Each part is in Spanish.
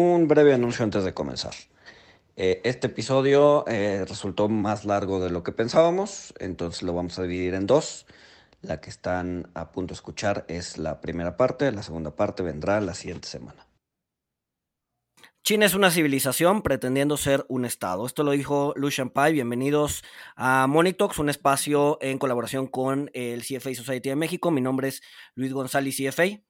Un breve anuncio antes de comenzar. Eh, este episodio eh, resultó más largo de lo que pensábamos, entonces lo vamos a dividir en dos. La que están a punto de escuchar es la primera parte, la segunda parte vendrá la siguiente semana. China es una civilización pretendiendo ser un Estado. Esto lo dijo Lucian Pai. Bienvenidos a Monitox, un espacio en colaboración con el CFA Society de México. Mi nombre es Luis González, CFA.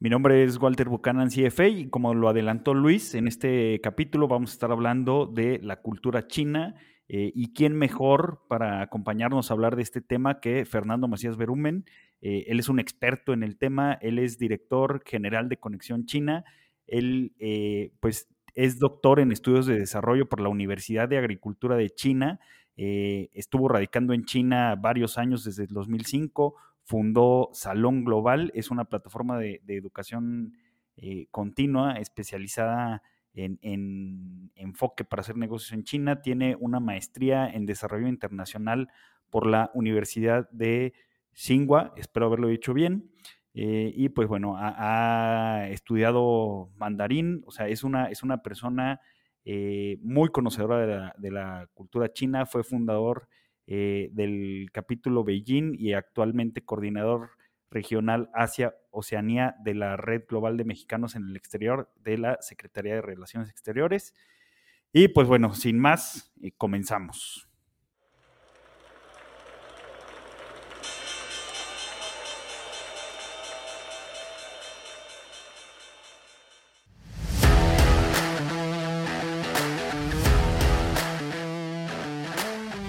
Mi nombre es Walter Buchanan, CFA, y como lo adelantó Luis, en este capítulo vamos a estar hablando de la cultura china eh, y quién mejor para acompañarnos a hablar de este tema que Fernando Macías Berumen. Eh, él es un experto en el tema, él es director general de Conexión China él, eh, pues, es doctor en estudios de desarrollo por la Universidad de Agricultura de China. Estuvo radicando en China varios años desde el 2005. Fundó Salón Global, es una plataforma de, educación eh, continua especializada en, en, enfoque para hacer negocios en China. Tiene una maestría en desarrollo internacional por la Universidad de Tsinghua, espero haberlo dicho bien. Eh, y pues bueno, ha, estudiado mandarín, o sea, es una, es una persona eh, muy conocedora de la, cultura china, fue fundador eh, del capítulo Beijing y actualmente coordinador regional Asia-Oceanía de la Red Global de Mexicanos en el Exterior de la Secretaría de Relaciones Exteriores. Y pues bueno, sin más, comenzamos.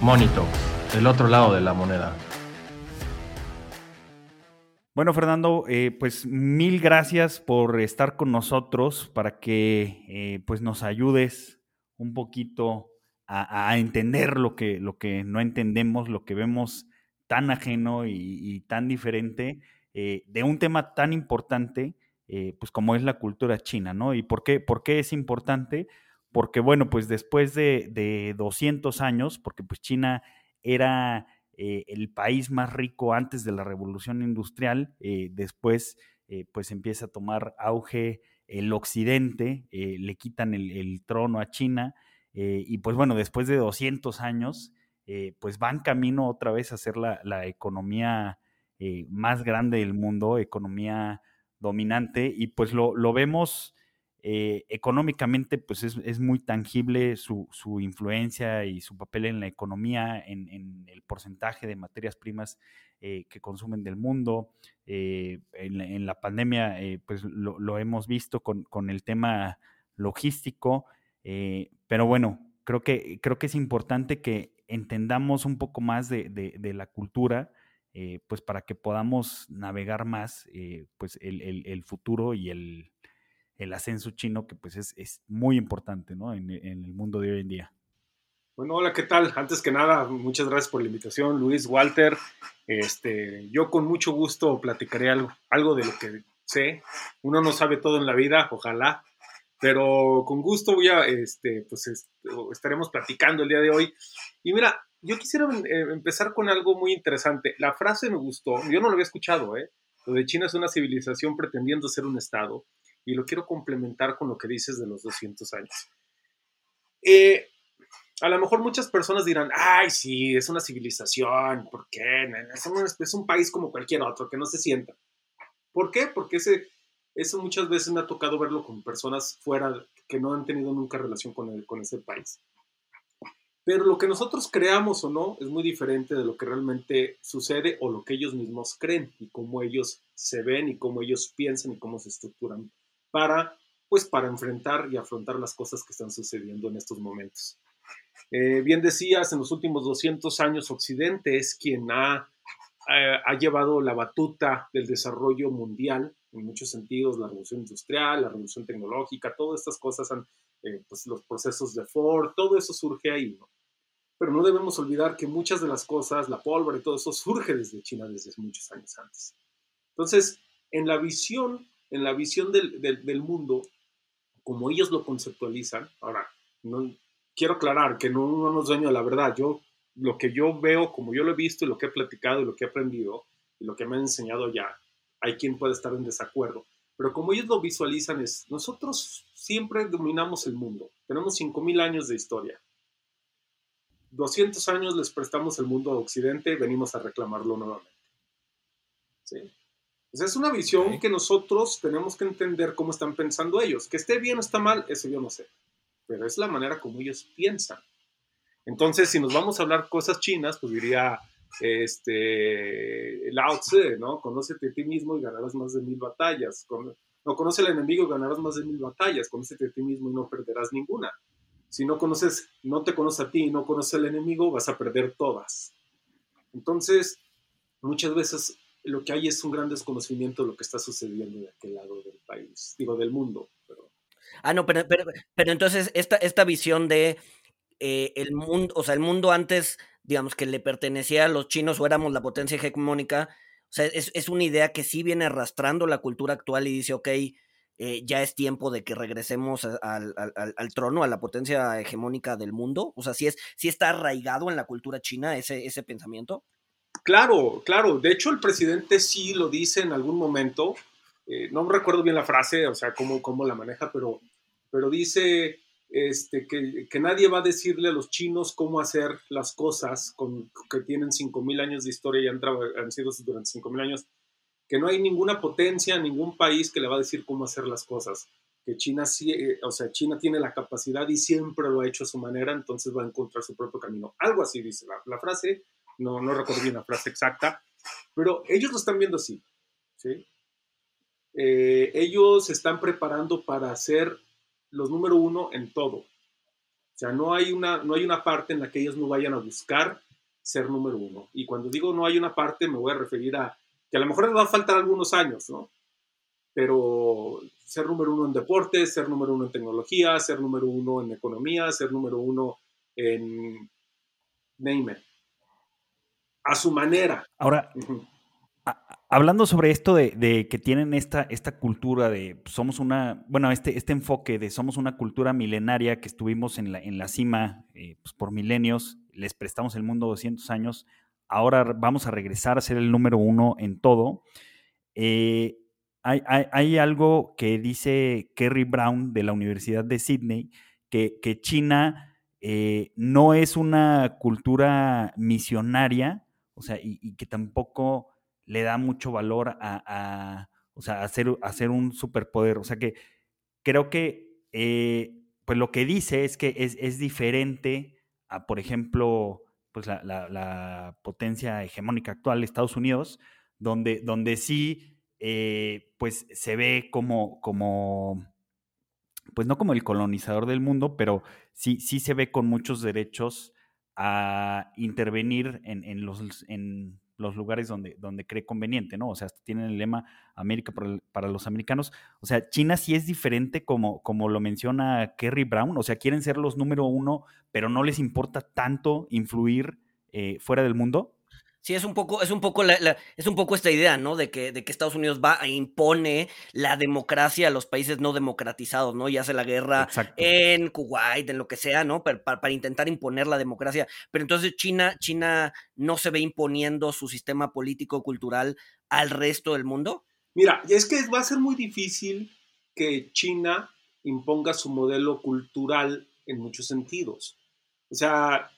Monito, el otro lado de la moneda. Bueno, Fernando, eh, pues mil gracias por estar con nosotros para que eh, pues nos ayudes un poquito a, entender lo que, lo que no entendemos, lo que vemos tan ajeno y, tan diferente eh, de un tema tan importante, pues como es la cultura china, ¿no? ¿Y por qué, por qué es importante? porque bueno, pues después de, 200 años, porque pues China era eh, el país más rico antes de la revolución industrial, eh, después eh, pues empieza a tomar auge el occidente, le quitan el, trono a China y pues bueno, después de 200 años, pues van camino otra vez a ser la, la economía más grande del mundo, economía dominante y pues lo, lo vemos eh, económicamente, pues es, muy tangible su, influencia y su papel en la economía, en, el porcentaje de materias primas eh, que consumen del mundo. Eh, en, la pandemia, pues lo, hemos visto con, el tema logístico, pero bueno, creo que, creo que es importante que entendamos un poco más de, la cultura. pues para que podamos navegar más pues el futuro y el, el ascenso chino, que pues es, muy importante ¿no? en, el mundo de hoy en día. Bueno, hola, ¿qué tal? Antes que nada, muchas gracias por la invitación, Luis, Walter. Este, yo con mucho gusto platicaré algo, algo de lo que sé. Uno no sabe todo en la vida, ojalá, pero con gusto voy a, este, pues estaremos platicando el día de hoy. Y mira, yo quisiera eh, empezar con algo muy interesante. La frase me gustó, yo no lo había escuchado, ¿eh? Lo de China es una civilización pretendiendo ser un Estado y lo quiero complementar con lo que dices de los 200 años. Eh, a lo mejor muchas personas dirán, ay, sí, es una civilización, ¿por qué? Es un, país como cualquier otro, que no se sienta. ¿Por qué? Porque ese, eso muchas veces me ha tocado verlo con personas fuera que no han tenido nunca relación con, con ese país. Pero lo que nosotros creamos o no es muy diferente de lo que realmente sucede o lo que ellos mismos creen y cómo ellos se ven y cómo ellos piensan y cómo se estructuran para, pues, para enfrentar y afrontar las cosas que están sucediendo en estos momentos. Eh, bien decías, en los últimos 200 años Occidente es quien ha, eh, ha llevado la batuta del desarrollo mundial en muchos sentidos, la revolución industrial, la revolución tecnológica, todas estas cosas, han, eh, pues los procesos de Ford, todo eso surge ahí. Pero no debemos olvidar que muchas de las cosas, la pólvora y todo eso, surge desde China desde muchos años antes. Entonces, en la visión en la visión del, mundo, como ellos lo conceptualizan, ahora, no, quiero aclarar que no, no nos daño la verdad, yo lo que yo veo, como yo lo he visto y lo que he platicado y lo que he aprendido y lo que me han enseñado ya, hay quien puede estar en desacuerdo, pero como ellos lo visualizan es, nosotros siempre dominamos el mundo, tenemos 5.000 años de historia. 200 años les prestamos el mundo a Occidente, venimos a reclamarlo nuevamente. ¿Sí? Es una visión que nosotros tenemos que entender cómo están pensando ellos. Que esté bien o está mal, eso yo no sé. Pero es la manera como ellos piensan. Entonces, si nos vamos a hablar cosas chinas, pues diría este, Lao Tse, ¿no? Conócete a ti mismo y ganarás más de mil batallas. no conoce al enemigo y ganarás más de mil batallas. Conócete a ti mismo y no perderás ninguna. Si no conoces, no te conoces a ti y no conoces al enemigo, vas a perder todas. Entonces, muchas veces lo que hay es un gran desconocimiento de lo que está sucediendo de aquel lado del país, digo, del mundo. Pero... Ah, no, pero, pero, pero entonces esta, esta visión de eh, el mundo, o sea, el mundo antes, digamos, que le pertenecía a los chinos o éramos la potencia hegemónica, o sea, es, es una idea que sí viene arrastrando la cultura actual y dice, ok, eh, ya es tiempo de que regresemos al, al, al, trono, a la potencia hegemónica del mundo. O sea, sí, es, sí está arraigado en la cultura china ese, ese pensamiento. Claro, claro. De hecho, el presidente sí lo dice en algún momento. Eh, no recuerdo bien la frase, o sea, cómo, cómo la maneja, pero, pero dice este, que, que, nadie va a decirle a los chinos cómo hacer las cosas, con, que tienen 5.000 años de historia y han, han sido durante 5.000 años, que no hay ninguna potencia, ningún país que le va a decir cómo hacer las cosas. Que China sí, eh, o sea, China tiene la capacidad y siempre lo ha hecho a su manera, entonces va a encontrar su propio camino. Algo así dice la, la frase, no, no recuerdo bien la frase exacta, pero ellos lo están viendo así, ¿sí? Eh, ellos están preparando para ser los número uno en todo. O sea, no hay, una, no hay una parte en la que ellos no vayan a buscar ser número uno. Y cuando digo no hay una parte, me voy a referir a que a lo mejor les va a faltar algunos años, ¿no? Pero ser número uno en deportes, ser número uno en tecnología, ser número uno en economía, ser número uno en name a su manera. Ahora, hablando sobre esto de, que tienen esta, esta cultura de somos una, bueno, este, este enfoque de somos una cultura milenaria que estuvimos en la, en la cima eh, pues, por milenios, les prestamos el mundo 200 años, ahora vamos a regresar a ser el número uno en todo. Eh, hay, hay, algo que dice Kerry Brown de la Universidad de Sydney, que, que China eh, no es una cultura misionaria, o sea, y, que tampoco le da mucho valor a, o sea, hacer, un superpoder. O sea, que creo que, eh, pues lo que dice es que es, diferente a, por ejemplo, pues la, potencia hegemónica actual Estados Unidos, donde, donde sí, eh, pues se ve como, como, pues no como el colonizador del mundo, pero sí, sí se ve con muchos derechos a intervenir en, los, en los lugares donde, donde cree conveniente, ¿no? O sea, tienen el lema América para, los americanos. O sea, China sí es diferente como, como lo menciona Kerry Brown, o sea, quieren ser los número uno, pero no les importa tanto influir eh, fuera del mundo. Sí, es un poco, es un poco, es un poco esta idea, ¿no? De que, de que Estados Unidos va e impone la democracia a los países no democratizados, ¿no? Y hace la guerra en Kuwait, en lo que sea, ¿no? Para, para, intentar imponer la democracia. Pero entonces China, China no se ve imponiendo su sistema político-cultural al resto del mundo. Mira, es que va a ser muy difícil que China imponga su modelo cultural en muchos sentidos. O sea,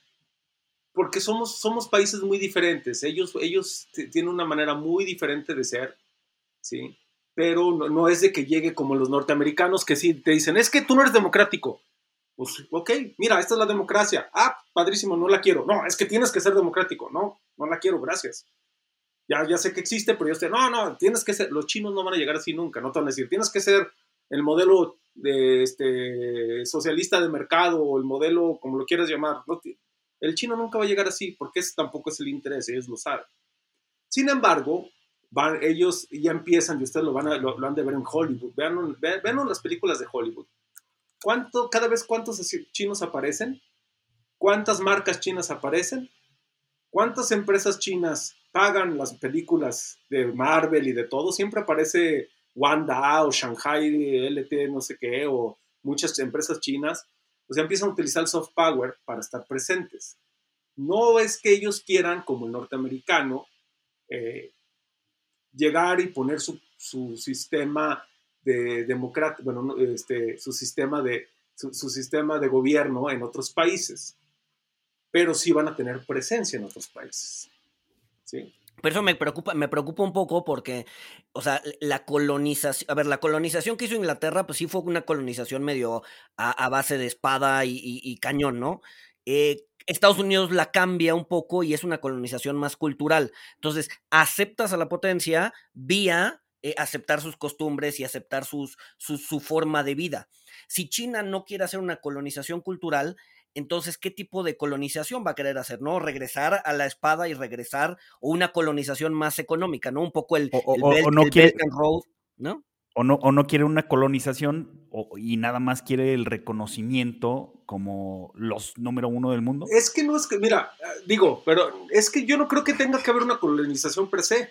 porque somos, somos países muy diferentes. Ellos, ellos tienen una manera muy diferente de ser, ¿sí? Pero no, es de que llegue como los norteamericanos que sí te dicen, es que tú no eres democrático. Pues, ok, mira, esta es la democracia. Ah, padrísimo, no la quiero. No, es que tienes que ser democrático. No, no la quiero, gracias. Ya, ya sé que existe, pero yo sé, no, no, tienes que ser, los chinos no van a llegar así nunca, no te van a decir, tienes que ser el modelo de este, socialista de mercado o el modelo, como lo quieras llamar. No, el chino nunca va a llegar así, porque ese tampoco es el interés, ellos lo saben. Sin embargo, ellos ya empiezan, y ustedes lo, van a, lo, han de ver en Hollywood, vean, las películas de Hollywood. ¿Cuánto, cada vez cuántos chinos aparecen? ¿Cuántas marcas chinas aparecen? ¿Cuántas empresas chinas pagan las películas de Marvel y de todo? Siempre aparece Wanda o Shanghai LT, no sé qué, o muchas empresas chinas pues empiezan a utilizar el soft power para estar presentes. No es que ellos quieran, como el norteamericano, eh, llegar y poner su, sistema de democrático, bueno, este, su, sistema de, su, sistema de gobierno en otros países, pero sí van a tener presencia en otros países. ¿sí? Pero eso me preocupa, me preocupa un poco porque, o sea, la colonización, a ver, la colonización que hizo Inglaterra, pues sí fue una colonización medio a, base de espada y, cañón, ¿no? Eh, Estados Unidos la cambia un poco y es una colonización más cultural. Entonces, aceptas a la potencia vía eh, aceptar sus costumbres y aceptar sus, su forma de vida. Si China no quiere hacer una colonización cultural, entonces, ¿qué tipo de colonización va a querer hacer? ¿No? Regresar a la espada y regresar, o una colonización más económica, ¿no? Un poco el, Belt, and Road, ¿no? O no, o no quiere una colonización y nada más quiere el reconocimiento como los número uno del mundo. Es que no es que, mira, digo, pero es que yo no creo que tenga que haber una colonización per se.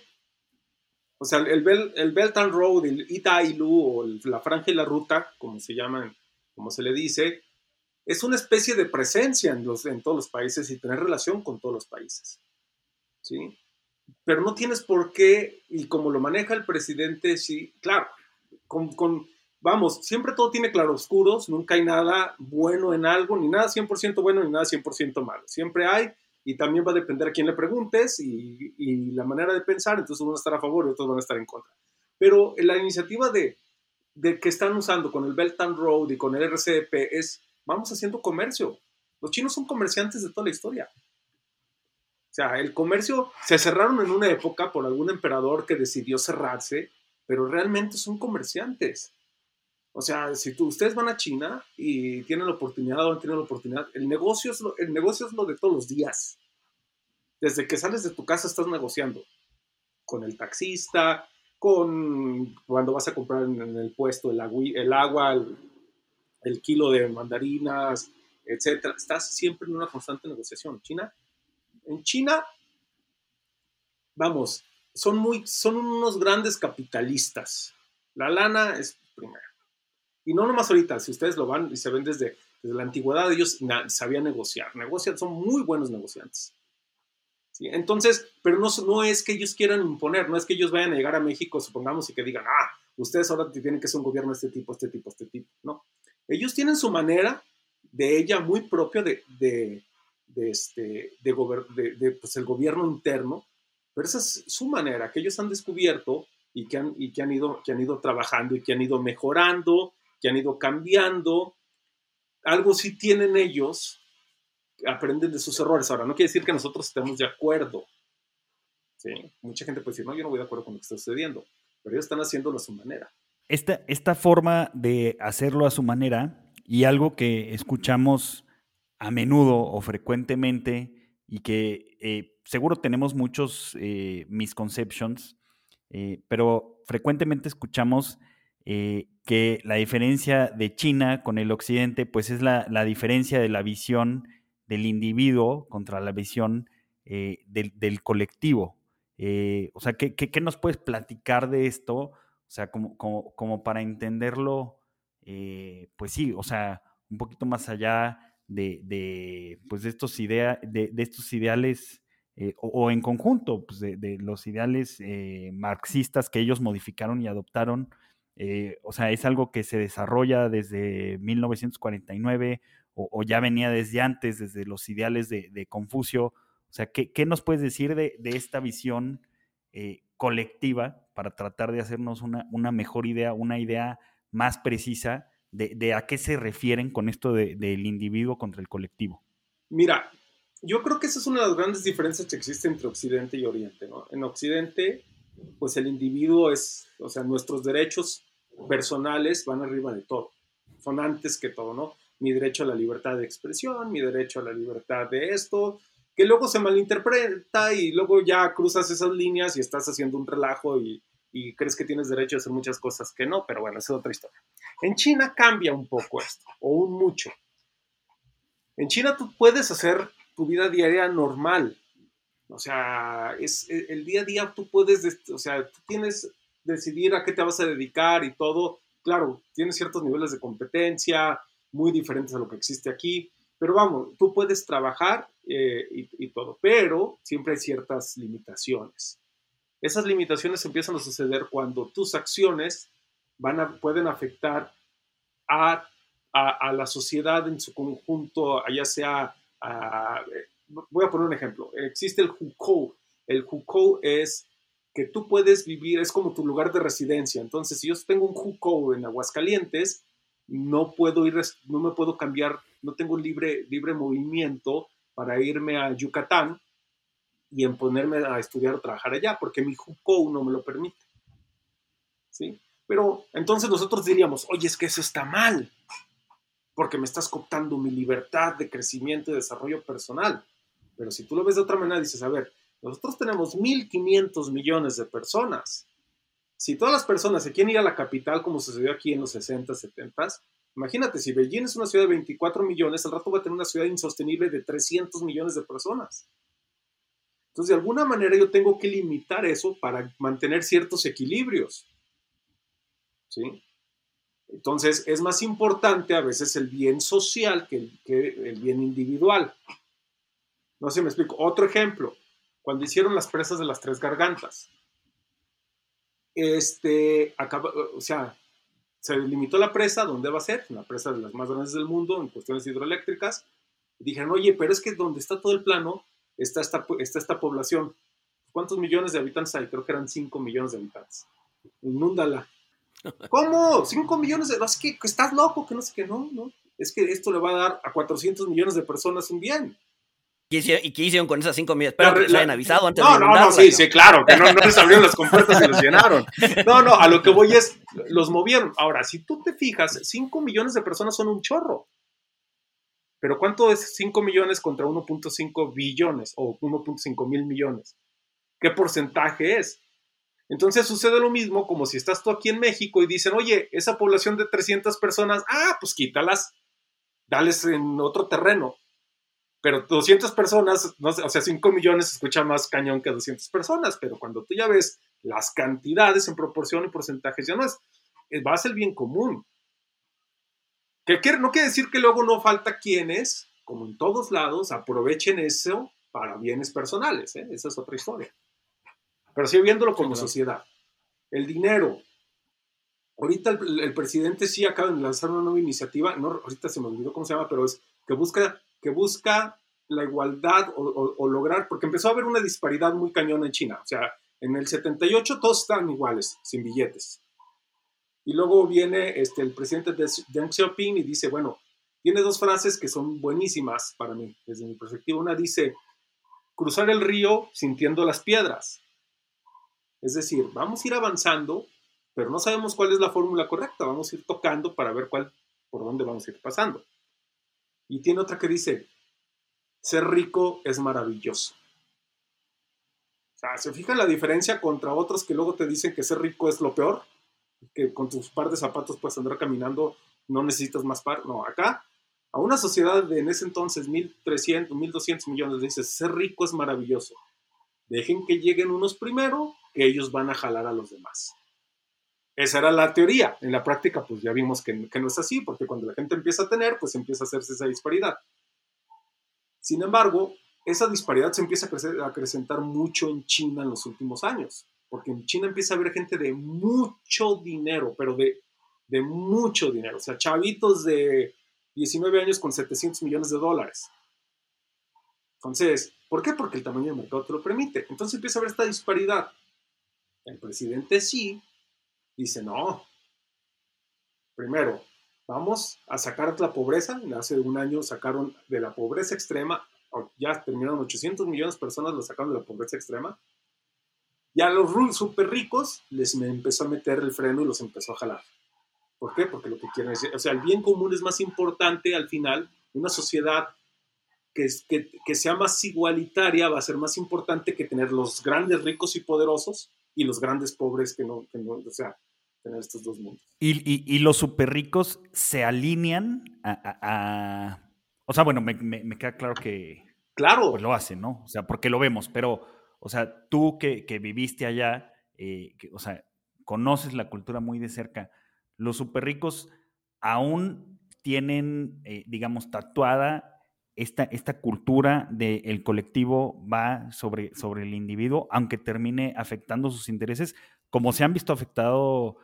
O sea, el, el Belt and Road, el Itailu o la franja y la ruta, como se llaman, como se le dice, es una especie de presencia en, los, en todos los países y tener relación con todos los países. ¿Sí? Pero no tienes por qué, y como lo maneja el presidente, sí, claro, con, con vamos, siempre todo tiene claroscuros, nunca hay nada bueno en algo, ni nada 100% bueno, ni nada 100% malo. Siempre hay, y también va a depender a quién le preguntes y, y, la manera de pensar, entonces unos estar a favor y otros van a estar en contra. Pero la iniciativa de, de que están usando con el Belt and Road y con el RCP es vamos haciendo comercio. Los chinos son comerciantes de toda la historia. O sea, el comercio se cerraron en una época por algún emperador que decidió cerrarse, pero realmente son comerciantes. O sea, si tú, ustedes van a China y tienen la oportunidad o no tienen la oportunidad, el negocio, es lo, el negocio es lo de todos los días. Desde que sales de tu casa estás negociando con el taxista, con cuando vas a comprar en, el puesto el, agua, el el, kilo de mandarinas, etcétera. Estás siempre en una constante negociación. China, en China, vamos, son, muy, son unos grandes capitalistas. La lana es primero. Y no nomás ahorita, si ustedes lo van y se ven desde, la antigüedad, ellos sabían negociar. Negocian, son muy buenos negociantes. Entonces, pero no, no es que ellos quieran imponer, no es que ellos vayan a llegar a México, supongamos, y que digan, ah, ustedes ahora tienen que ser un gobierno de este tipo, este tipo, este tipo. No, ellos tienen su manera de ella muy propia de, de, este, de, pues, el gobierno interno, pero esa es su manera que ellos han descubierto y que han, y que han, ido, que han ido trabajando y que han ido mejorando, que han ido cambiando. Algo sí tienen ellos, aprenden de sus errores. Ahora, no quiere decir que nosotros estemos de acuerdo. ¿sí? Mucha gente puede decir, no, yo no voy de acuerdo con lo que está sucediendo, pero ellos están haciéndolo a su manera esta, esta forma de hacerlo a su manera y algo que escuchamos a menudo o frecuentemente y que eh, seguro tenemos muchos eh, misconceptions, eh, pero frecuentemente escuchamos que la diferencia de China con el occidente, pues es la, diferencia de la visión del individuo contra la visión del, colectivo. o sea, ¿qué, ¿qué, nos puedes platicar de esto? O sea, como, como, como para entenderlo, eh, pues sí, o sea, un poquito más allá de, de pues de estos, idea, de, estos ideales eh, o, en conjunto, pues de, los ideales eh, marxistas que ellos modificaron y adoptaron. o sea, es algo que se desarrolla desde 1949 o, ya venía desde antes, desde los ideales de, Confucio. O sea, ¿qué, ¿qué, nos puedes decir de, esta visión colectiva para tratar de hacernos una, una mejor idea, una idea más precisa de, a qué se refieren con esto del individuo contra el colectivo. Mira, yo creo que esa es una de las grandes diferencias que existe entre Occidente y Oriente. ¿no? En Occidente, pues el individuo es, o sea, nuestros derechos personales van arriba de todo, son antes que todo, ¿no? Mi derecho a la libertad de expresión, mi derecho a la libertad de esto, que luego se malinterpreta y luego ya cruzas esas líneas y estás haciendo un relajo y, crees que tienes derecho a hacer muchas cosas que no, pero bueno, es otra historia. En China cambia un poco esto, o un mucho. En China tú puedes hacer tu vida diaria normal. O sea, es e, el día a día tú puedes, o sea, tú tienes decidir a qué te vas a dedicar y todo. Claro, tienes ciertos niveles de competencia muy diferentes a lo que existe aquí, pero vamos, tú puedes trabajar eh, y, todo, pero siempre hay ciertas limitaciones. Esas limitaciones empiezan a suceder cuando tus acciones van a, pueden afectar a, a, la sociedad en su conjunto, ya sea, voy a poner un ejemplo, existe el JUCO. El JUCO es que tú puedes vivir, es como tu lugar de residencia. Entonces, si yo tengo un JUCO en Aguascalientes, no puedo ir, no me puedo cambiar, no tengo libre, libre movimiento para irme a Yucatán y en ponerme a estudiar o trabajar allá, porque mi JUCO no me lo permite. ¿Sí? Pero entonces nosotros diríamos, oye, es que eso está mal, porque me estás cooptando mi libertad de crecimiento y desarrollo personal. Pero si tú lo ves de otra manera, dices, a ver, nosotros tenemos 1.500 millones de personas. Si todas las personas se quieren ir a la capital, como sucedió aquí en los 60, 70, imagínate, si Beijing es una ciudad de 24 millones, al rato va a tener una ciudad insostenible de 300 millones de personas. Entonces, de alguna manera yo tengo que limitar eso para mantener ciertos equilibrios. ¿Sí? Entonces, es más importante a veces el bien social que el, que el bien individual. No sé si me explico. Otro ejemplo, cuando hicieron las presas de las tres gargantas. Este, acaba, o sea, se limitó la presa, ¿dónde va a ser? Una presa de las más grandes del mundo en cuestiones hidroeléctricas. dijeron, oye, pero es que donde está todo el plano está esta, está esta población. ¿Cuántos millones de habitantes hay? Creo que eran 5 millones de habitantes. Inúndala. ¿Cómo? 5 millones de... Es que estás loco, que no sé qué, no, no. Es que esto le va a dar a 400 millones de personas un bien. ¿Y qué hicieron con esas cinco millones? Espero que les hayan avisado antes no, de No, no, sí, sí, claro, que no, no les abrieron las compuertas y los llenaron. No, no, a lo que voy es, los movieron. Ahora, si tú te fijas, 5 millones de personas son un chorro. Pero ¿cuánto es 5 millones contra 1.5 billones o 1.5 mil millones? ¿Qué porcentaje es? Entonces sucede lo mismo como si estás tú aquí en México y dicen, oye, esa población de 300 personas, ah, pues quítalas, dales en otro terreno pero 200 personas, no sé, o sea, 5 millones se escucha más cañón que 200 personas, pero cuando tú ya ves las cantidades en proporción y porcentajes, ya no es, va a ser el bien común. Que no quiere decir que luego no falta quienes, como en todos lados, aprovechen eso para bienes personales, ¿eh? esa es otra historia. Pero sigue viéndolo como sociedad. El dinero. Ahorita el, el, presidente sí acaba de lanzar una nueva iniciativa, no, ahorita se me olvidó cómo se llama, pero es que busca que busca la igualdad o, lograr, porque empezó a haber una disparidad muy cañona en China. O sea, en el 78 todos están iguales, sin billetes. Y luego viene este, el presidente Deng Xiaoping y dice, bueno, tiene dos frases que son buenísimas para mí, desde mi perspectiva. Una dice, cruzar el río sintiendo las piedras. Es decir, vamos a ir avanzando, pero no sabemos cuál es la fórmula correcta. Vamos a ir tocando para ver cuál, por dónde vamos a ir pasando. Y tiene otra que dice, ser rico es maravilloso. O sea, ¿se fijan la diferencia contra otros que luego te dicen que ser rico es lo peor? Que con tus par de zapatos puedes andar caminando, no necesitas más par. No, acá, a una sociedad de en ese entonces 1.300, 1.200 millones, dice, ser rico es maravilloso. Dejen que lleguen unos primero, que ellos van a jalar a los demás. Esa era la teoría. En la práctica, pues ya vimos que, no es así, porque cuando la gente empieza a tener, pues empieza a hacerse esa disparidad. Sin embargo, esa disparidad se empieza a, acrecentar mucho en China en los últimos años, porque en China empieza a haber gente de mucho dinero, pero de, de mucho dinero, o sea, chavitos de 19 años con 700 millones de dólares. Entonces, ¿por qué? Porque el tamaño del mercado te lo permite. Entonces empieza a haber esta disparidad. El presidente sí dice, no, primero, vamos a sacar la pobreza. Hace un año sacaron de la pobreza extrema, ya terminaron 800 millones de personas, lo sacaron de la pobreza extrema. Y a los super ricos les empezó a meter el freno y los empezó a jalar. ¿Por qué? Porque lo que quieren decir, o sea, el bien común es más importante al final. Una sociedad que, que, que sea más igualitaria va a ser más importante que tener los grandes ricos y poderosos y los grandes pobres que no, que no o sea, tener estos dos mundos. Y, los súper ricos se alinean a, O sea, bueno, me, queda claro que... Claro. Pues lo hacen, ¿no? O sea, porque lo vemos, pero, o sea, tú que, viviste allá, eh, o sea, conoces la cultura muy de cerca, los súper ricos aún tienen, eh, digamos, tatuada esta, esta cultura del colectivo va sobre, sobre el individuo, aunque termine afectando sus intereses, como se han visto afectado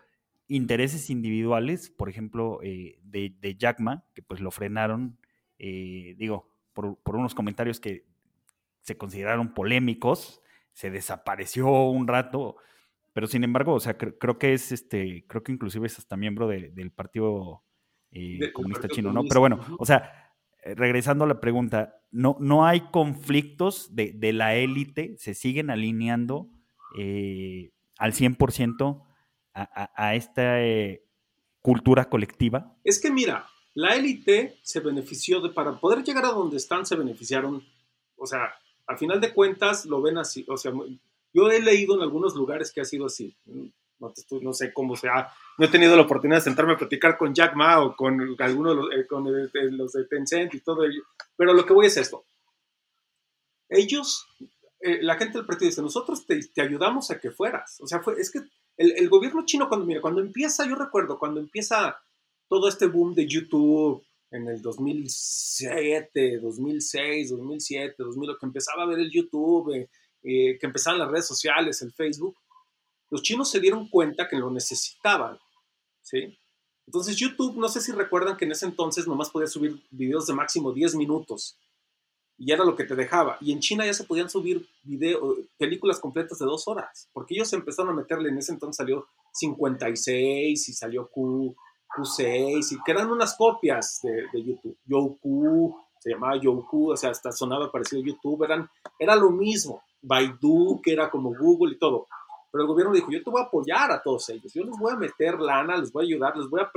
intereses individuales, por ejemplo, eh, de, de, Jack Ma, que pues lo frenaron, eh, digo, por, por, unos comentarios que se consideraron polémicos, se desapareció un rato, pero sin embargo, o sea, cre creo que es este, creo que inclusive es hasta miembro de, del Partido eh, Comunista Chino, ¿no? Pero bueno, o sea, eh, regresando a la pregunta, no, no hay conflictos de, la élite, se siguen alineando al 100% a, a, a esta eh, cultura colectiva. Es que mira, la élite se benefició de, para poder llegar a donde están, se beneficiaron, o sea, al final de cuentas lo ven así, o sea, yo he leído en algunos lugares que ha sido así. No, sé cómo sea. No he tenido la oportunidad de sentarme a platicar con Jack Ma o con algunos de los, eh, con el, de los de Tencent y todo ello. Pero lo que voy es esto. Ellos, eh, la gente del partido dice, nosotros te, te, ayudamos a que fueras. O sea, fue, es que el, el, gobierno chino, cuando, mira, cuando empieza, yo recuerdo, cuando empieza todo este boom de YouTube en el 2007, 2006, 2007, 2008, que empezaba a ver el YouTube, eh, eh, que empezaban las redes sociales, el Facebook, los chinos se dieron cuenta que lo necesitaban, ¿sí? Entonces YouTube, no sé si recuerdan que en ese entonces nomás podía subir videos de máximo 10 minutos y era lo que te dejaba. Y en China ya se podían subir video, películas completas de dos horas, porque ellos empezaron a meterle, en ese entonces salió 56 y salió Q, Q6, y que eran unas copias de, de YouTube. Youku, se llamaba Youku, o sea, hasta sonaba parecido a YouTube, eran, era lo mismo. Baidu, que era como Google y todo. Pero el gobierno dijo, yo te voy a apoyar a todos ellos, yo les voy a meter lana, les voy a ayudar, les voy a,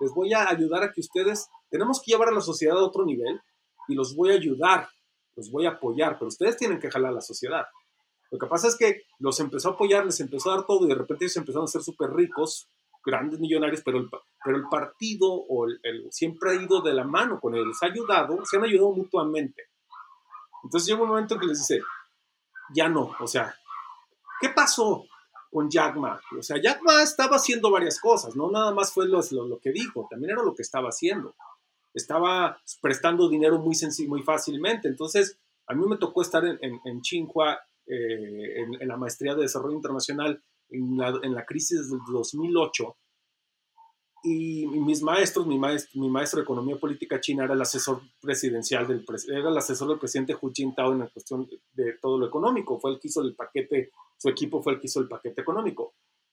les voy a ayudar a que ustedes, tenemos que llevar a la sociedad a otro nivel y los voy a ayudar, los voy a apoyar, pero ustedes tienen que jalar a la sociedad. Lo que pasa es que los empezó a apoyar, les empezó a dar todo y de repente ellos empezaron a ser súper ricos, grandes millonarios, pero el, partido siempre ha ido de la mano con ellos, ha ayudado, se han ayudado mutuamente. Entonces llega un momento que les dice, ya no, o sea, ¿qué pasó con Jack Ma? O sea, Jack Ma estaba haciendo varias cosas, no nada más fue lo que dijo, también era lo que estaba haciendo. Estaba prestando dinero muy, muy fácilmente. Entonces, a mí me tocó estar en, en, en Tsinghua, eh, en, en, la maestría de desarrollo internacional, en la, en la crisis del 2008 y mis maestros, mi maestro, mi maestro de economía política china era el asesor presidencial del era el asesor del presidente Hu Jintao en la cuestión de, todo lo económico, fue el que hizo el paquete, su equipo fue el que hizo el paquete económico.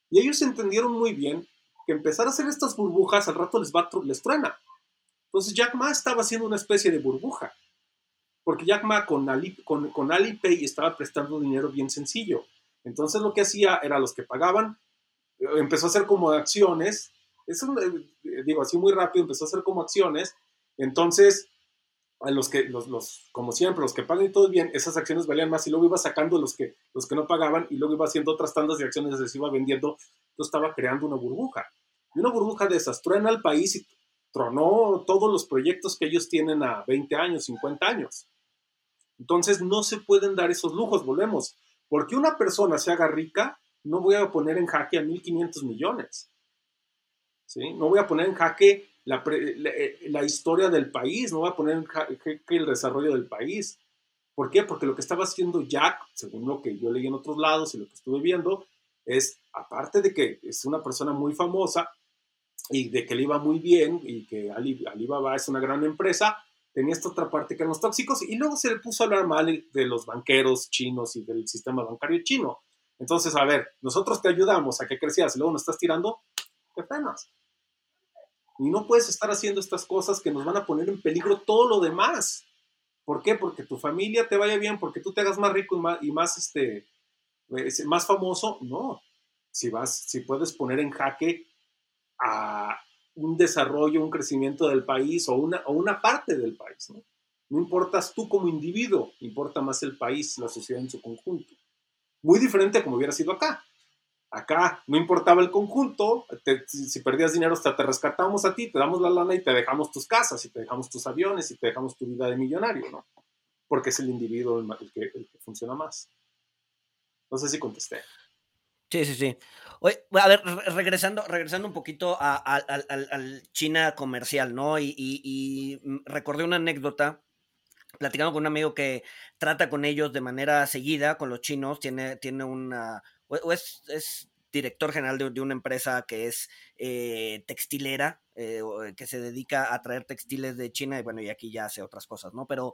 Y ellos entendieron muy bien que empezar a hacer estas burbujas al rato les va les truena. Entonces Jack Ma estaba haciendo una especie de burbuja, porque Jack Ma con, Ali, Alipay estaba prestando dinero bien sencillo. Entonces lo que hacía era los que pagaban, empezó a hacer como acciones eso, digo, así muy rápido empezó a hacer como acciones, entonces, a los que, los, como siempre, los que pagan y todo bien, esas acciones valían más y luego iba sacando los que, los que no pagaban y luego iba haciendo otras tandas de acciones, se iba vendiendo, entonces estaba creando una burbuja. Y una burbuja de esas truena al país y tronó todos los proyectos que ellos tienen a 20 años, 50 años. Entonces no se pueden dar esos lujos, volvemos. Porque una persona se haga rica, no voy a poner en jaque a 1.500 millones. ¿sí? No voy a poner en jaque la, la, eh, la, historia del país, no voy a poner en jaque el desarrollo del país. ¿Por qué? Porque lo que estaba haciendo Jack, según lo que yo leí en otros lados y lo que estuve viendo, es, aparte de que es una persona muy famosa y de que le iba muy bien y que Alibaba es una gran empresa, tenía esta otra parte que eran los tóxicos y luego se le puso a hablar mal de los banqueros chinos y del sistema bancario chino. Entonces, a ver, nosotros te ayudamos a que crecieras y luego nos estás tirando, te frenas. Y no puedes estar haciendo estas cosas que nos van a poner en peligro todo lo demás. ¿Por qué? Porque tu familia te vaya bien, porque tú te hagas más rico y más, y más, este, más famoso. No. Si, vas, si puedes poner en jaque a un desarrollo, un crecimiento del país o una, o una parte del país. ¿no? importas tú como individuo, importa más el país, la sociedad en su conjunto. Muy diferente como hubiera sido acá. Acá no importaba el conjunto, si, perdías dinero hasta te rescatamos a ti, te damos la lana y te dejamos tus casas, y te dejamos tus aviones, y te dejamos tu vida de millonario, ¿no? Porque es el individuo el, el que, funciona más. No sé si contesté. Sí, sí, sí. Oye, a ver, regresando, regresando un poquito al China comercial, ¿no? Y, y, y recordé una anécdota platicando con un amigo que trata con ellos de manera seguida, con los chinos, tiene, tiene una, o es, es, director general de, una empresa que es eh, textilera, eh, que se dedica a traer textiles de China, y bueno, y aquí ya hace otras cosas, ¿no? Pero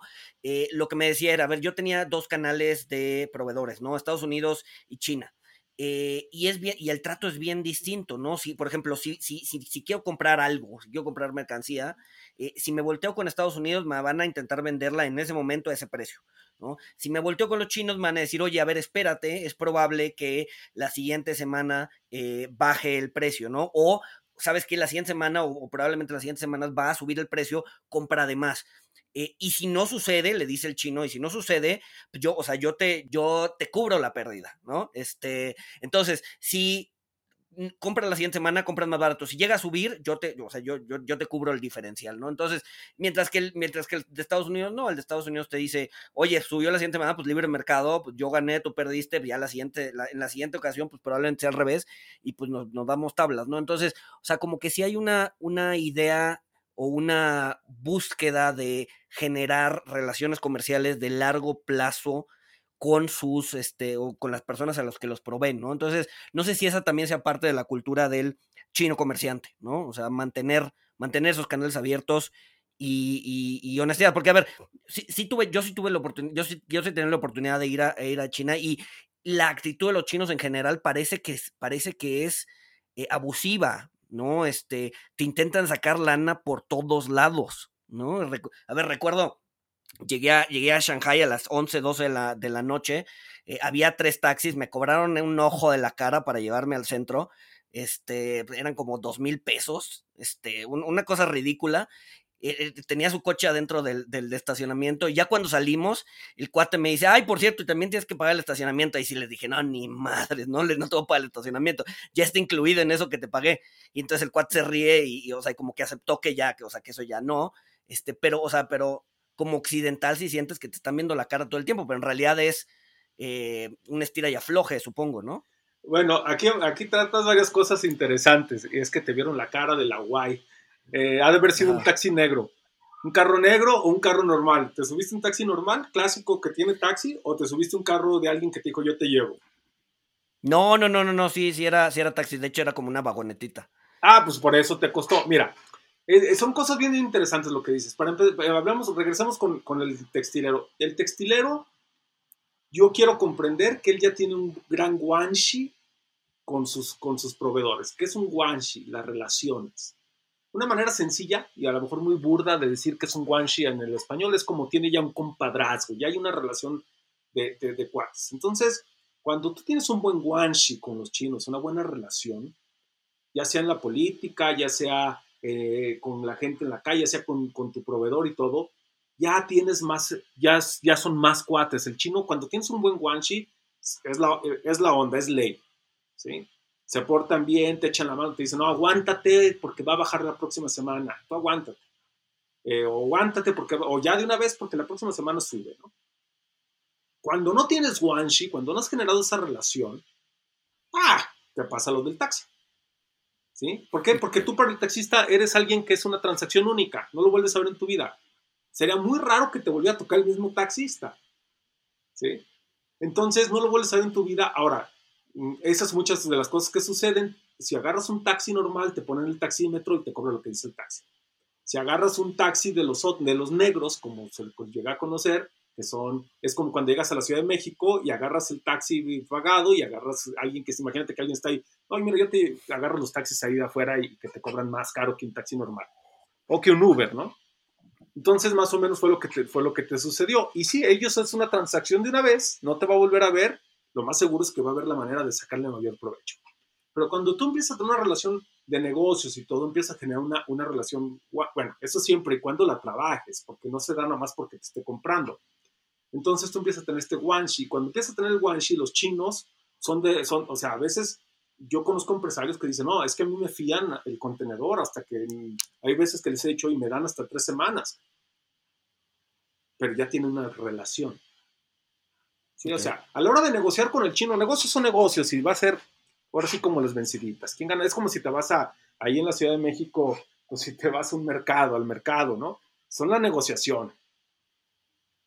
lo que me decía era, a ver, yo tenía dos canales de proveedores, ¿no? Estados Unidos y China. Y, es bien, y el trato es bien distinto, ¿no? Si, por ejemplo, si, si, si, si quiero comprar algo, si quiero comprar mercancía, si me volteo con Estados Unidos, me van a intentar venderla en ese momento a ese precio. Si me volteo con los chinos, me van a decir, oye, a ver, espérate, es probable que la siguiente semana eh, baje el precio, ¿no? O sabes que la siguiente semana o, probablemente las siguientes semanas va a subir el precio, compra de más. Eh, y si no sucede, le dice el chino, y si no sucede, pues yo, o sea, yo te, yo te cubro la pérdida, ¿no? Este, entonces, si compra la siguiente semana, compras más barato. Si llega a subir, yo te, o sea, yo, yo, te cubro el diferencial, ¿no? Entonces, mientras que, el, mientras que el de Estados Unidos, no, el de Estados Unidos te dice, oye, subió la siguiente semana, pues libre mercado, pues yo gané, tú perdiste, ya la siguiente, en la siguiente ocasión, pues probablemente sea al revés, y pues nos, nos damos tablas, ¿no? Entonces, o sea, como que si hay una, una idea o una búsqueda de generar relaciones comerciales de largo plazo con sus, este, o con las personas a las que los proveen, ¿no? Entonces, no sé si esa también sea parte de la cultura del chino comerciante, ¿no? O sea, mantener, mantener esos canales abiertos y, y, honestidad, porque a ver, sí, tuve, yo sí tuve la oportunidad, yo sí, yo sí tenía la oportunidad de ir a, ir a China y la actitud de los chinos en general parece que, parece que es eh, abusiva, ¿no? Este, te intentan sacar lana por todos lados, ¿no? A ver, recuerdo, Llegué a, llegué a Shanghai a las 11, 12 de la, de la noche. Eh, había tres taxis, me cobraron un ojo de la cara para llevarme al centro. Este, eran como dos mil pesos, este, una cosa ridícula. Eh, eh, tenía su coche adentro del, del, estacionamiento y ya cuando salimos, el cuate me dice, ay, por cierto, y también tienes que pagar el estacionamiento. Y sí les dije, no, ni madre, no, no tengo que pagar el estacionamiento, ya está incluido en eso que te pagué. Y entonces el cuate se ríe y, o sea, como que aceptó que ya, que, o sea, que eso ya no, este, pero, o sea, pero como occidental si sientes que te están viendo la cara todo el tiempo, pero en realidad es eh, un estira y afloje, supongo, ¿no? Bueno, aquí, aquí tratas varias cosas interesantes. Y es que te vieron la cara de la guay. Eh, ha de haber sido un taxi negro. ¿Un carro negro o un carro normal? ¿Te subiste un taxi normal, clásico que tiene taxi, o te subiste un carro de alguien que te dijo yo te llevo? No, no, no, no, no, sí, sí era, sí era taxi. De hecho, era como una vagonetita. Ah, pues por eso te costó. Mira, eh, son cosas bien interesantes lo que dices. Para eh, hablamos, regresamos con, con, el textilero. El textilero, yo quiero comprender que él ya tiene un gran guanxi con sus, con sus proveedores. ¿Qué es un guanxi? Las relaciones. Una manera sencilla y a lo mejor muy burda de decir que es un guanxi en el español es como tiene ya un compadrazgo, ya hay una relación de, de, de cuates. Entonces, cuando tú tienes un buen guanxi con los chinos, una buena relación, ya sea en la política, ya sea eh, con la gente en la calle, sea con, tu proveedor y todo, ya tienes más, ya, ya son más cuates. El chino, cuando tienes un buen guanchi, es la, es la onda, es ley. ¿sí? Se portan bien, te echan la mano, te dicen, no, aguántate porque va a bajar la próxima semana. Tú aguántate. Eh, o aguántate porque, o ya de una vez porque la próxima semana sube, ¿no? Cuando no tienes guanchi, cuando no has generado esa relación, ¡ah! Te pasa lo del taxi. ¿Sí? ¿Por qué? Porque tú para el taxista eres alguien que es una transacción única, no lo vuelves a ver en tu vida. Sería muy raro que te volviera a tocar el mismo taxista. ¿Sí? Entonces no lo vuelves a ver en tu vida. Ahora, mm, esas muchas de las cosas que suceden. Si agarras un taxi normal, te ponen el taxímetro y te cobran lo que dice el taxi. Si agarras un taxi de los, de los negros, como se llega a conocer, que son, es como cuando llegas a la Ciudad de México y agarras el taxi pagado y agarras a alguien que, imagínate que alguien está ahí, ay, mira, yo te agarro los taxis ahí de afuera y que te cobran más caro que un taxi normal. O que un Uber, ¿no? Entonces, más o menos fue lo que te, fue lo que te sucedió. Y si ellos es una transacción de una vez, no te va a volver a ver, lo más seguro es que va a haber la manera de sacarle mayor provecho. Pero cuando tú empiezas a tener una relación de negocios y todo, empieza a generar una, una relación, bueno, eso siempre y cuando la trabajes, porque no se da nada más porque te esté comprando. Entonces tú empiezas a tener este guanxi. Cuando empiezas a tener el guanxi, los chinos son de, son, o sea, a veces yo conozco empresarios que dicen, no, es que a mí me fían el contenedor hasta que hay veces que les he dicho y me dan hasta tres semanas. Pero ya tiene una relación. Sí, o sea, a la hora de negociar con el chino, negocios son negocios y va a ser, ahora sí como las venciditas. ¿Quién gana? Es como si te vas a, ahí en la Ciudad de México, o si te vas a un mercado, al mercado, ¿no? Son la negociación.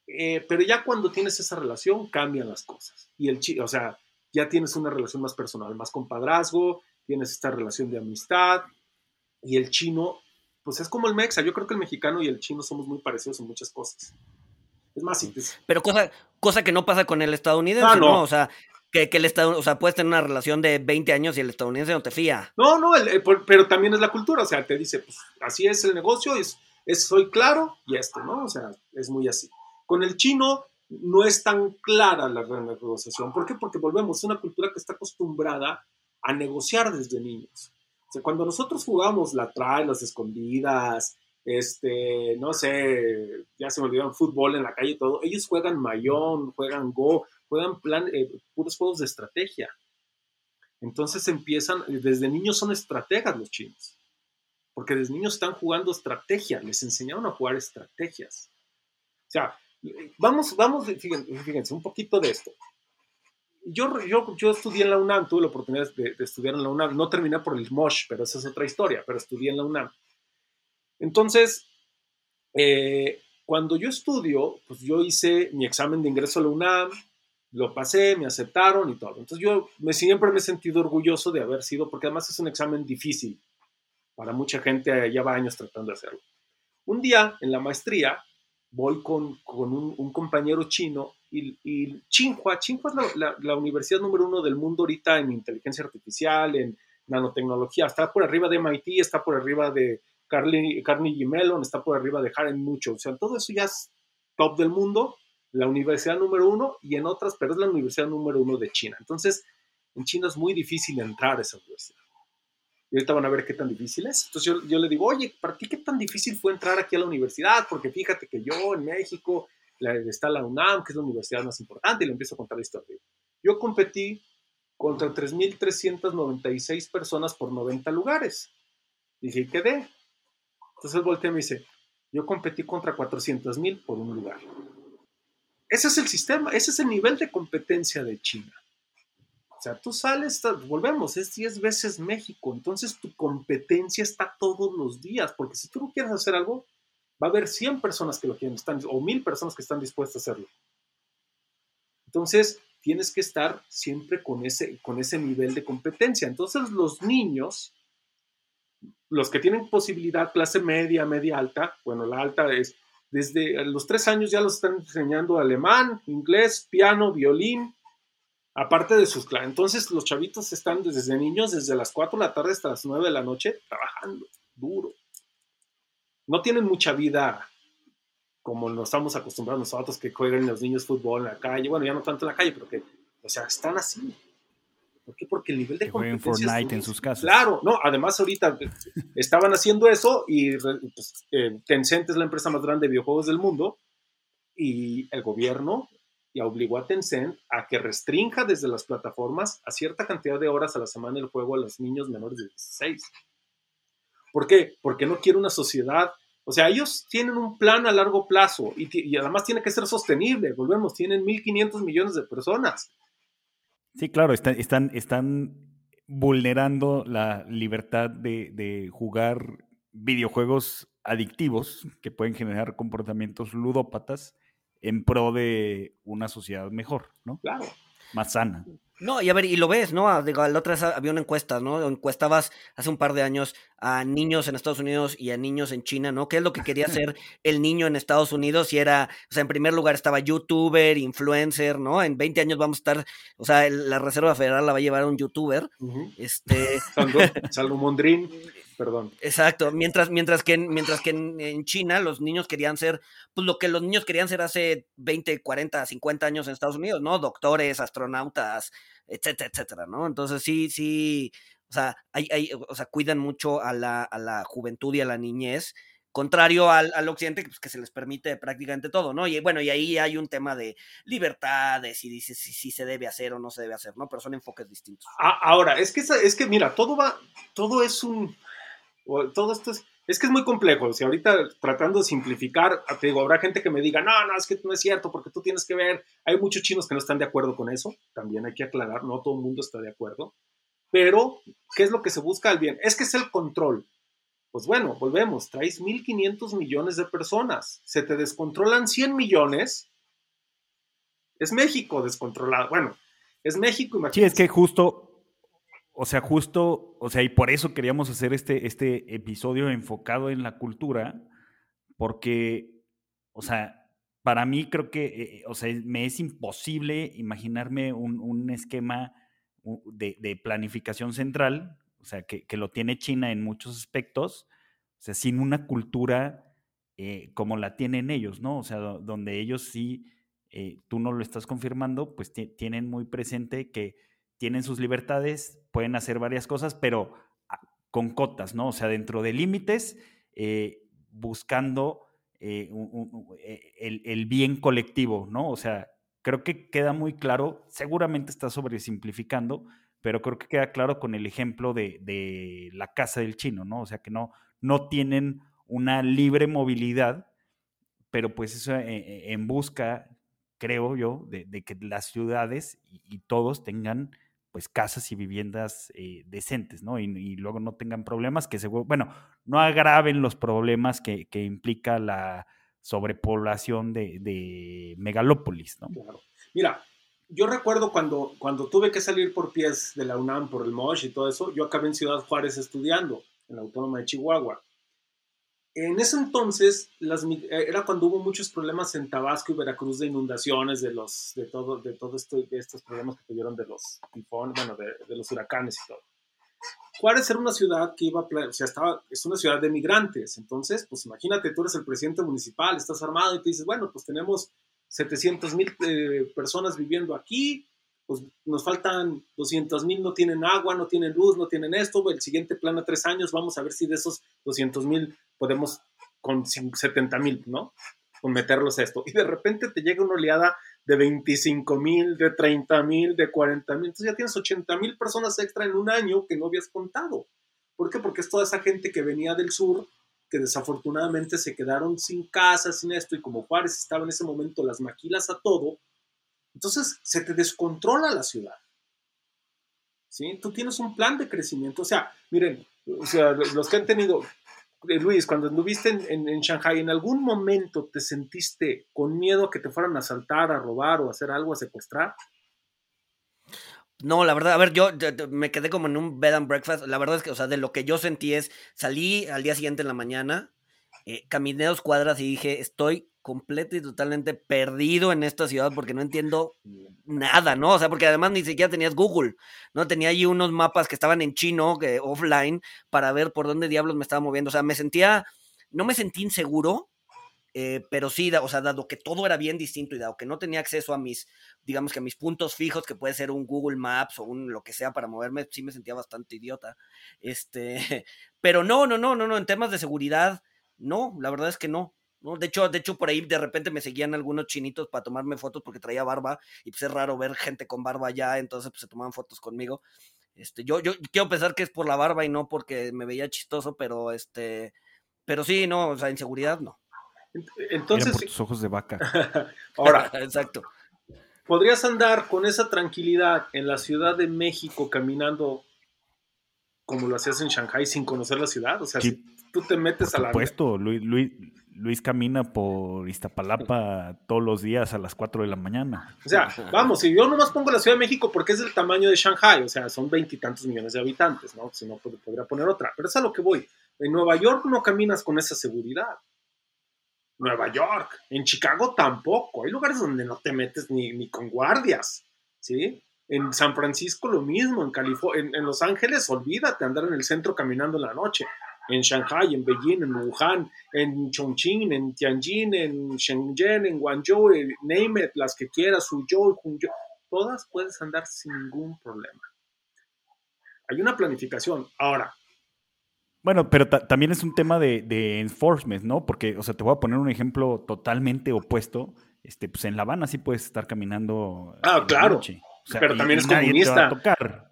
Eh, pero ya cuando tienes esa relación cambian las cosas. Y el o sea, ya tienes una relación más personal, más compadrazgo, tienes esta relación de amistad, y el chino, pues es como el mexa, yo creo que el mexicano y el chino somos muy parecidos en muchas cosas. Es más, si Pero cosa, cosa que no pasa con el estadounidense, ah, no. O sea, que, el Estado, o sea, puedes tener una relación de 20 años y el estadounidense no te fía. No, no, pero también es la cultura, o sea, te dice, pues así es el negocio, es, es soy claro y esto, ¿no? O sea, es muy así. Con el chino no es tan clara la negociación. ¿Por qué? Porque volvemos, es una cultura que está acostumbrada a negociar desde niños. O sea, cuando nosotros jugamos la trae, las escondidas, este, no sé, ya se me olvidaron fútbol en la calle y todo, ellos juegan mayón, juegan go, juegan plan, eh, puros juegos de estrategia. Entonces empiezan, desde niños son estrategas los chinos, porque desde niños están jugando estrategia, les enseñaron a jugar estrategias. O sea, vamos, vamos, fíjense, un poquito de esto. Yo, yo, yo estudié en la UNAM, tuve la oportunidad de, estudiar en la UNAM, no terminé por el MOSH, pero esa es otra historia, pero estudié en la UNAM. Entonces, eh, cuando yo estudio, pues yo hice mi examen de ingreso a la UNAM, lo pasé, me aceptaron y todo. Entonces yo me, siempre me he sentido orgulloso de haber sido, porque además es un examen difícil. Para mucha gente ya va años tratando de hacerlo. Un día en la maestría voy con, con un, compañero chino y, y Tsinghua, Tsinghua es la, la, universidad número uno del mundo ahorita en inteligencia artificial, en nanotecnología. Está por arriba de MIT, está por arriba de Carnegie Mellon, está por arriba de Harvard mucho. O sea, todo eso ya es top del mundo la universidad número uno y en otras, pero es la universidad número uno de China. Entonces, en China es muy difícil entrar a esa universidad. Y ahorita van a ver qué tan difícil es. Entonces yo, le digo, oye, ¿para ti qué tan difícil fue entrar aquí a la universidad? Porque fíjate que yo en México está la UNAM, que es la universidad más importante, y le empiezo a contar la historia. Yo competí contra 3.396 personas por 90 lugares. Dije, ¿y quedé? Entonces volteé y me dice, yo competí contra 400.000 por un lugar. Ese es el sistema, ese es el nivel de competencia de China. O sea, tú sales, volvemos, es 10 veces México, entonces tu competencia está todos los días, porque si tú no quieres hacer algo, va a haber 100 personas que lo quieren, están, o 1000 personas que están dispuestas a hacerlo. Entonces, tienes que estar siempre con ese, con ese nivel de competencia. Entonces, los niños, los que tienen posibilidad, clase media, media alta, bueno, la alta es desde los tres años ya los están enseñando alemán, inglés, piano, violín, aparte de sus clases. Entonces los chavitos están desde niños, desde las 4 de la tarde hasta las 9 de la noche, trabajando duro. No tienen mucha vida como nos estamos acostumbrados nosotros que juegan los niños fútbol en la calle. Bueno, ya no tanto en la calle, pero que, o sea, están así. ¿Por qué? Porque el nivel de competencia Fortnite en sus casas. Claro, no, además ahorita estaban haciendo eso y pues, eh, Tencent es la empresa más grande de videojuegos del mundo y el gobierno ya obligó a Tencent a que restrinja desde las plataformas a cierta cantidad de horas a la semana el juego a los niños menores de 16. ¿Por qué? Porque no quiere una sociedad o sea, ellos tienen un plan a largo plazo y, y, además tiene que ser sostenible. Volvemos, tienen 1.500 millones de personas. Sí, claro, están, están, están vulnerando la libertad de, jugar videojuegos adictivos que pueden generar comportamientos ludópatas en pro de una sociedad mejor, ¿no? Claro. Más sana. No, y a ver, y lo ves, ¿no? Digo, la otra vez había una encuesta, ¿no? Encuestabas hace un par de años a niños en Estados Unidos y a niños en China, ¿no? ¿Qué es lo que quería hacer el niño en Estados Unidos? Y era, o sea, en primer lugar estaba youtuber, influencer, ¿no? En 20 años vamos a estar, o sea, la Reserva Federal la va a llevar a un youtuber. Este. Mondrín perdón. Exacto, mientras, mientras que, mientras que en, China los niños querían ser, pues lo que los niños querían ser hace 20, 40, 50 años en Estados Unidos, ¿no? Doctores, astronautas, etcétera, etcétera, ¿no? Entonces sí, sí, o sea, hay, hay, o sea, cuidan mucho a la, a la juventud y a la niñez, contrario al, al occidente, pues, que se les permite prácticamente todo, ¿no? Y bueno, y ahí hay un tema de libertad, de si, si, si, se debe hacer o no se debe hacer, ¿no? Pero son enfoques distintos. Ahora, es que, es que mira, todo va, todo es un, todo esto es, es que es muy complejo. O sea, ahorita tratando de simplificar, te digo, habrá gente que me diga, no, no, es que no es cierto, porque tú tienes que ver. Hay muchos chinos que no están de acuerdo con eso. También hay que aclarar, no todo el mundo está de acuerdo. Pero, ¿qué es lo que se busca al bien? Es que es el control. Pues bueno, volvemos, traes 1.500 millones de personas, se te descontrolan 100 millones, es México descontrolado. Bueno, Es México, imagínate. Sí, es que justo, o sea, justo, o sea, y por eso queríamos hacer este, este episodio enfocado en la cultura, porque, o sea, para mí creo que, eh, o sea, me es imposible imaginarme un, un esquema de, planificación central, o sea, que, que, lo tiene China en muchos aspectos, o sea, sin una cultura eh, como la tienen ellos, ¿no? O sea, donde ellos sí, eh, tú no lo estás confirmando, pues tienen muy presente que tienen sus libertades, pueden hacer varias cosas, pero ah, con cotas, ¿no? O sea, dentro de límites, eh, buscando el, el bien colectivo, ¿no? O sea, creo que queda muy claro, seguramente está sobresimplificando, pero creo que queda claro con el ejemplo de, de, la casa del chino, ¿no? O sea, que no, no tienen una libre movilidad, pero pues eso eh, eh, en busca, creo yo, de, que las ciudades y, todos tengan pues casas y viviendas eh, decentes, ¿no? Y, luego no tengan problemas que seguro, bueno, no agraven los problemas que, que implica la sobrepoblación de, de megalópolis, ¿no? Claro. Mira, yo recuerdo cuando, cuando tuve que salir por pies de la UNAM por el MOSH y todo eso, yo acabé en Ciudad Juárez estudiando, en la Autónoma de Chihuahua. En ese entonces las, era cuando hubo muchos problemas en Tabasco y Veracruz de inundaciones, de, los, de todo, de todo esto, de estos problemas que tuvieron de los tifones, bueno, de, de, los huracanes y todo. Juárez era una ciudad que iba, o sea, estaba, es una ciudad de migrantes, entonces, pues imagínate, tú eres el presidente municipal, estás armado y te dices, bueno, pues tenemos 700 mil eh, personas viviendo aquí, pues nos faltan 200 mil, no tienen agua, no tienen luz, no tienen esto, el siguiente plan a tres años, vamos a ver si de esos 200 mil podemos con 70 mil, ¿no? Con meterlos a esto. Y de repente te llega una oleada de 25 mil, de 30 mil, de 40 mil, entonces ya tienes 80 mil personas extra en un año que no habías contado. ¿Por qué? Porque es toda esa gente que venía del sur, que desafortunadamente se quedaron sin casa, sin esto, y como Juárez estaba en ese momento las maquilas a todo, entonces se te descontrola la ciudad. ¿Sí? Tú tienes un plan de crecimiento. O sea, miren, o sea, los que han tenido, Luis, cuando anduviste en, en, en Shanghai, ¿en algún momento te sentiste con miedo a que te fueran a asaltar, a robar o a hacer algo, a secuestrar? No, la verdad, a ver, yo me quedé como en un bed and breakfast. La verdad es que, o sea, de lo que yo sentí es, salí al día siguiente en la mañana, eh, caminé dos cuadras y dije, estoy completo y totalmente perdido en esta ciudad porque no entiendo nada, ¿no? O sea, porque además ni siquiera tenías Google, ¿no? Tenía allí unos mapas que estaban en chino, que, offline, para ver por dónde diablos me estaba moviendo. O sea, me sentía, no me sentí inseguro, eh, pero sí, o sea, dado que todo era bien distinto y dado que no tenía acceso a mis, digamos que a mis puntos fijos, que puede ser un Google Maps o un lo que sea para moverme, sí me sentía bastante idiota. Este, pero no, no, no, no, no, en temas de seguridad, no, la verdad es que no. ¿No? De hecho, de hecho, por ahí de repente me seguían algunos chinitos para tomarme fotos porque traía barba y pues es raro ver gente con barba allá, entonces pues se tomaban fotos conmigo. Este, yo, yo quiero pensar que es por la barba y no porque me veía chistoso, pero este, pero sí, no, o sea, inseguridad no. Entonces, Mira por tus ojos de vaca. Ahora, exacto. ¿Podrías andar con esa tranquilidad en la Ciudad de México caminando como lo hacías en Shanghai sin conocer la ciudad? O sea, sí, si tú te metes por a la. supuesto, Luis, Luis, Luis camina por Iztapalapa todos los días a las 4 de la mañana. O sea, vamos, si yo nomás pongo la Ciudad de México porque es del tamaño de Shanghai, o sea, son veintitantos millones de habitantes, ¿no? Si no, podría poner otra. Pero es a lo que voy. En Nueva York no caminas con esa seguridad. Nueva York. En Chicago tampoco. Hay lugares donde no te metes ni, ni con guardias, ¿sí? En San Francisco lo mismo, en, California, en, en, Los Ángeles olvídate andar en el centro caminando en la noche. En Shanghai, en Beijing, en Wuhan, en Chongqing, en Tianjin, en Shenzhen, en Guangzhou, en name it, las que quieras, Suzhou, Huzhou, todas puedes andar sin ningún problema. Hay una planificación. Ahora, bueno, pero también es un tema de, de, enforcement, ¿no? Porque, o sea, te voy a poner un ejemplo totalmente opuesto. Este, pues en La Habana sí puedes estar caminando. Ah, claro. O sea, pero también es comunista. Te va a tocar.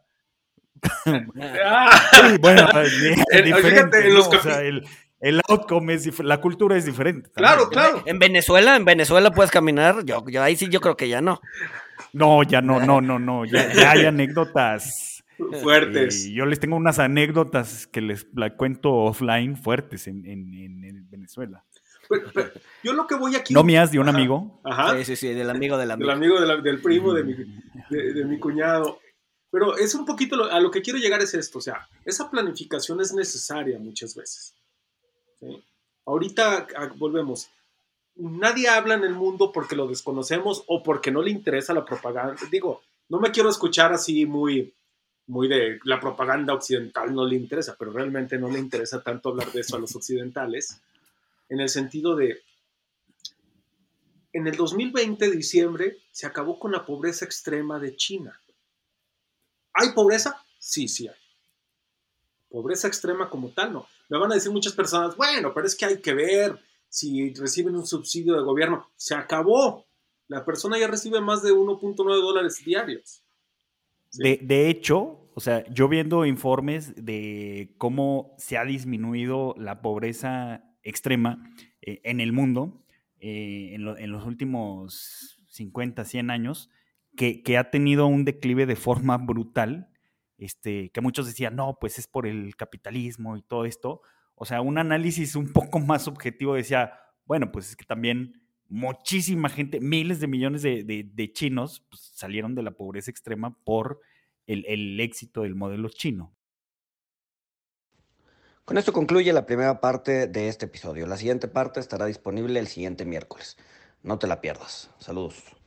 Sí, bueno, Fíjate, ¿no? o sea, el, el outcome es la cultura es diferente. También. Claro, claro. En Venezuela, en Venezuela puedes caminar. Yo, yo ahí sí, yo creo que ya no. No, ya no, no, no, no. Ya, ya hay anécdotas fuertes. Y yo les tengo unas anécdotas que les la cuento offline fuertes en, en, en Venezuela. Pero, pero, yo lo que voy aquí. ¿No mías de un amigo? Ajá. Sí, sí, sí, del amigo del amigo. Del amigo de la, del primo de mi. de, mi cuñado. Pero es un poquito, a lo que quiero llegar es esto, o sea, esa planificación es necesaria muchas veces. Ahorita volvemos, nadie habla en el mundo porque lo desconocemos o porque no le interesa la propaganda. Digo, no me quiero escuchar así muy, muy de la propaganda occidental, no le interesa, pero realmente no le interesa tanto hablar de eso a los occidentales, en el sentido de, en el 2020, diciembre, se acabó con la pobreza extrema de China. ¿Hay pobreza? Sí, sí hay. Pobreza extrema como tal, no. Me van a decir muchas personas, bueno, pero es que hay que ver si reciben un subsidio de gobierno. Se acabó. La persona ya recibe más de 1.9 dólares diarios. De, hecho, o sea, yo viendo informes de cómo se ha disminuido la pobreza extrema eh, en el mundo eh, en, los últimos 50, 100 años, que, ha tenido un declive de forma brutal, este, que muchos decían, no, pues es por el capitalismo y todo esto. O sea, un análisis un poco más objetivo decía, bueno, pues es que también muchísima gente, miles de millones de, chinos pues, salieron de la pobreza extrema por el, el éxito del modelo chino. Con esto concluye la primera parte de este episodio. La siguiente parte estará disponible el siguiente miércoles. No te la pierdas. Saludos.